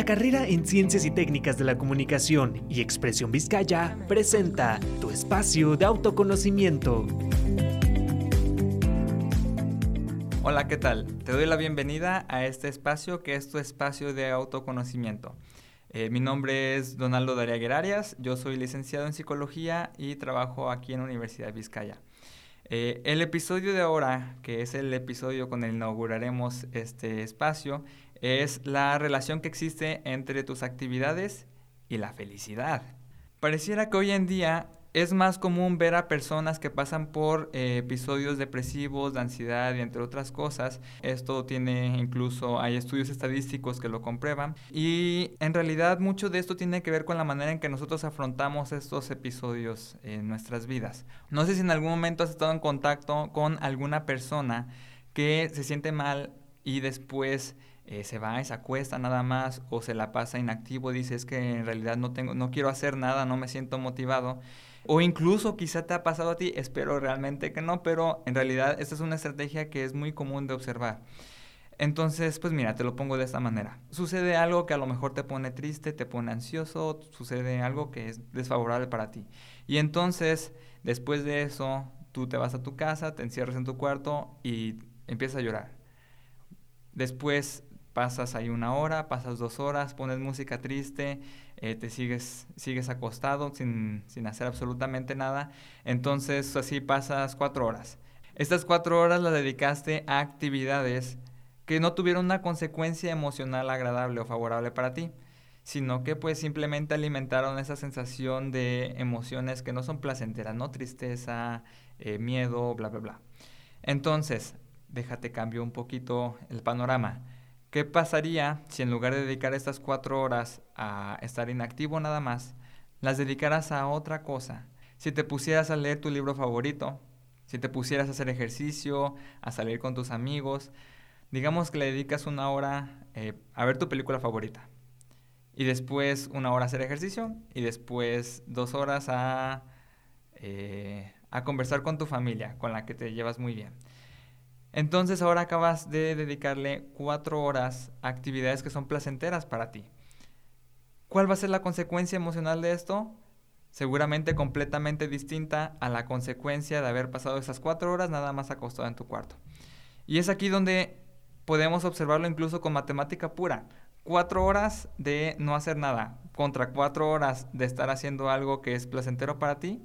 La carrera en Ciencias y Técnicas de la Comunicación y Expresión Vizcaya presenta tu espacio de autoconocimiento. Hola, ¿qué tal? Te doy la bienvenida a este espacio que es tu espacio de autoconocimiento. Eh, mi nombre es Donaldo Daria Arias, yo soy licenciado en psicología y trabajo aquí en la Universidad de Vizcaya. Eh, el episodio de ahora, que es el episodio con el inauguraremos este espacio, es la relación que existe entre tus actividades y la felicidad. Pareciera que hoy en día es más común ver a personas que pasan por eh, episodios depresivos, de ansiedad y entre otras cosas. Esto tiene incluso, hay estudios estadísticos que lo comprueban. Y en realidad mucho de esto tiene que ver con la manera en que nosotros afrontamos estos episodios en nuestras vidas. No sé si en algún momento has estado en contacto con alguna persona que se siente mal y después eh, se va y se acuesta nada más o se la pasa inactivo, dice es que en realidad no tengo, no quiero hacer nada, no me siento motivado. O incluso quizá te ha pasado a ti, espero realmente que no, pero en realidad esta es una estrategia que es muy común de observar. Entonces, pues mira, te lo pongo de esta manera. Sucede algo que a lo mejor te pone triste, te pone ansioso, sucede algo que es desfavorable para ti. Y entonces, después de eso, tú te vas a tu casa, te encierras en tu cuarto y empiezas a llorar. Después pasas ahí una hora, pasas dos horas, pones música triste, eh, te sigues, sigues acostado sin, sin hacer absolutamente nada. Entonces así pasas cuatro horas. Estas cuatro horas las dedicaste a actividades que no tuvieron una consecuencia emocional agradable o favorable para ti, sino que pues simplemente alimentaron esa sensación de emociones que no son placenteras, ¿no? Tristeza, eh, miedo, bla, bla, bla. Entonces, déjate cambio un poquito el panorama. ¿Qué pasaría si en lugar de dedicar estas cuatro horas a estar inactivo nada más, las dedicaras a otra cosa? Si te pusieras a leer tu libro favorito, si te pusieras a hacer ejercicio, a salir con tus amigos, digamos que le dedicas una hora eh, a ver tu película favorita y después una hora a hacer ejercicio y después dos horas a, eh, a conversar con tu familia, con la que te llevas muy bien. Entonces ahora acabas de dedicarle cuatro horas a actividades que son placenteras para ti. ¿Cuál va a ser la consecuencia emocional de esto? Seguramente completamente distinta a la consecuencia de haber pasado esas cuatro horas nada más acostado en tu cuarto. Y es aquí donde podemos observarlo incluso con matemática pura. Cuatro horas de no hacer nada contra cuatro horas de estar haciendo algo que es placentero para ti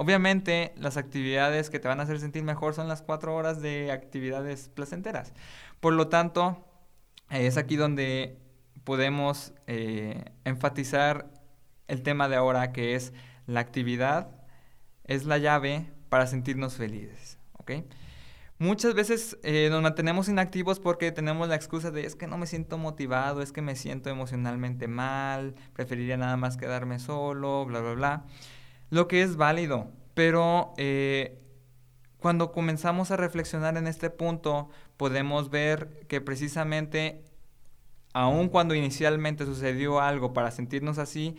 Obviamente, las actividades que te van a hacer sentir mejor son las cuatro horas de actividades placenteras. Por lo tanto, es aquí donde podemos eh, enfatizar el tema de ahora, que es la actividad es la llave para sentirnos felices. Muchas veces eh, nos mantenemos inactivos porque tenemos la excusa de es que no me siento motivado, es que me siento emocionalmente mal, preferiría nada más quedarme solo, bla, bla, bla lo que es válido, pero eh, cuando comenzamos a reflexionar en este punto, podemos ver que precisamente, aun cuando inicialmente sucedió algo para sentirnos así,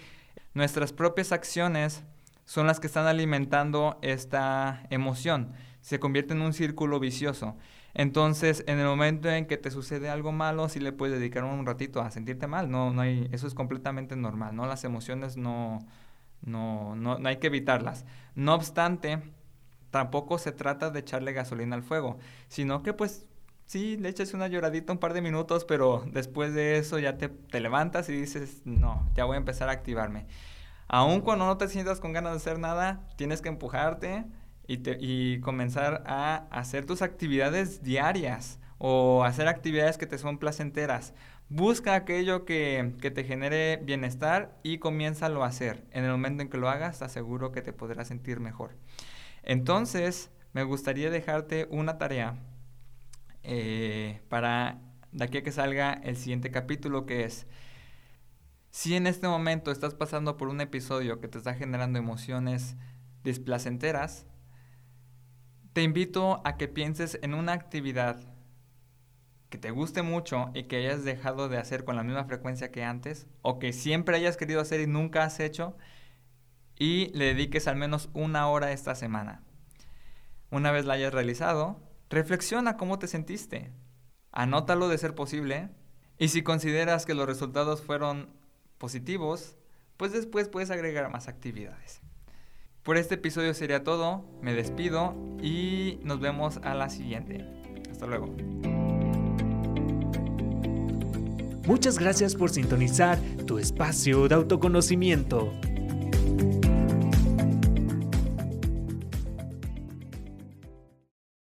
nuestras propias acciones son las que están alimentando esta emoción. Se convierte en un círculo vicioso. Entonces, en el momento en que te sucede algo malo, sí le puedes dedicar un ratito a sentirte mal. No, no hay, eso es completamente normal, ¿no? Las emociones no, no, no, no hay que evitarlas. No obstante, tampoco se trata de echarle gasolina al fuego, sino que pues sí, le echas una lloradita un par de minutos, pero después de eso ya te, te, levantas y dices, no, ya voy a empezar a activarme. Aun cuando no te sientas con ganas de hacer nada, tienes que empujarte y, te, y comenzar a hacer tus actividades diarias o hacer actividades que te son placenteras. Busca aquello que, te genere bienestar y comiénzalo a hacer. En el momento en que lo hagas, aseguro que te podrás sentir mejor. Entonces, me gustaría dejarte una tarea eh, para de aquí a que salga el siguiente capítulo, que es, si en este momento estás pasando por un episodio que te está generando emociones displacenteras, te invito a que pienses en una actividad que te guste mucho y que hayas dejado de hacer con la misma frecuencia que antes, o que siempre hayas querido hacer y nunca has hecho, y le dediques al menos una hora esta semana. Una vez la hayas realizado, reflexiona cómo te sentiste, anótalo de ser posible Y si consideras que los resultados fueron positivos, pues después puedes agregar más actividades. Por este episodio sería todo, me despido y nos vemos a la siguiente. Hasta luego. Muchas gracias por sintonizar tu espacio de autoconocimiento.